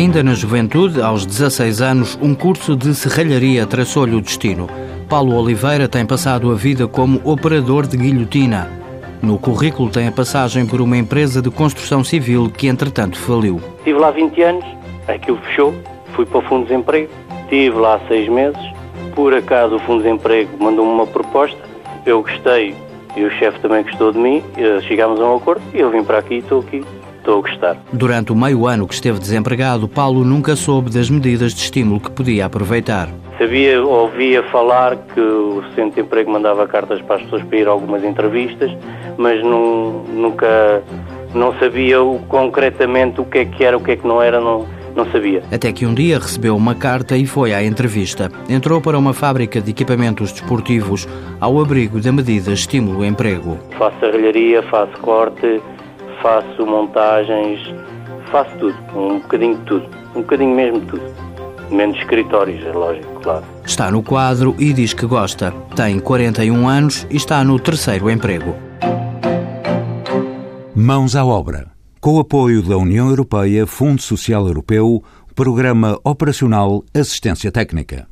Ainda na juventude, aos 16 anos, um curso de serralharia traçou-lhe o destino. Paulo Oliveira tem passado a vida como operador de guilhotina. No currículo tem a passagem por uma empresa de construção civil que, entretanto, faliu. Estive lá 20 anos, aquilo fechou, fui para o Fundo de Desemprego, estive lá seis meses. Por acaso, o Fundo de Desemprego mandou-me uma proposta, eu gostei e o chefe também gostou de mim, chegámos a um acordo e eu vim para aqui e estou aqui estou a gostar. Durante o meio ano que esteve desempregado, Paulo nunca soube das medidas de estímulo que podia aproveitar. Sabia, ouvia falar que o Centro de Emprego mandava cartas para as pessoas para ir a algumas entrevistas, mas não, nunca não sabia o, concretamente o que é que era, o que é que não era, não, não sabia. Até que um dia recebeu uma carta e foi à entrevista. Entrou para uma fábrica de equipamentos desportivos ao abrigo da medida Estímulo-Emprego. Faço serralharia, faço corte, faço montagens, faço tudo, um bocadinho de tudo, um bocadinho mesmo de tudo. Menos escritórios, é lógico, claro. Está no quadro e diz que gosta. Tem 41 anos e está no terceiro emprego. Mãos à obra. Com o apoio da União Europeia, Fundo Social Europeu, Programa Operacional Assistência Técnica.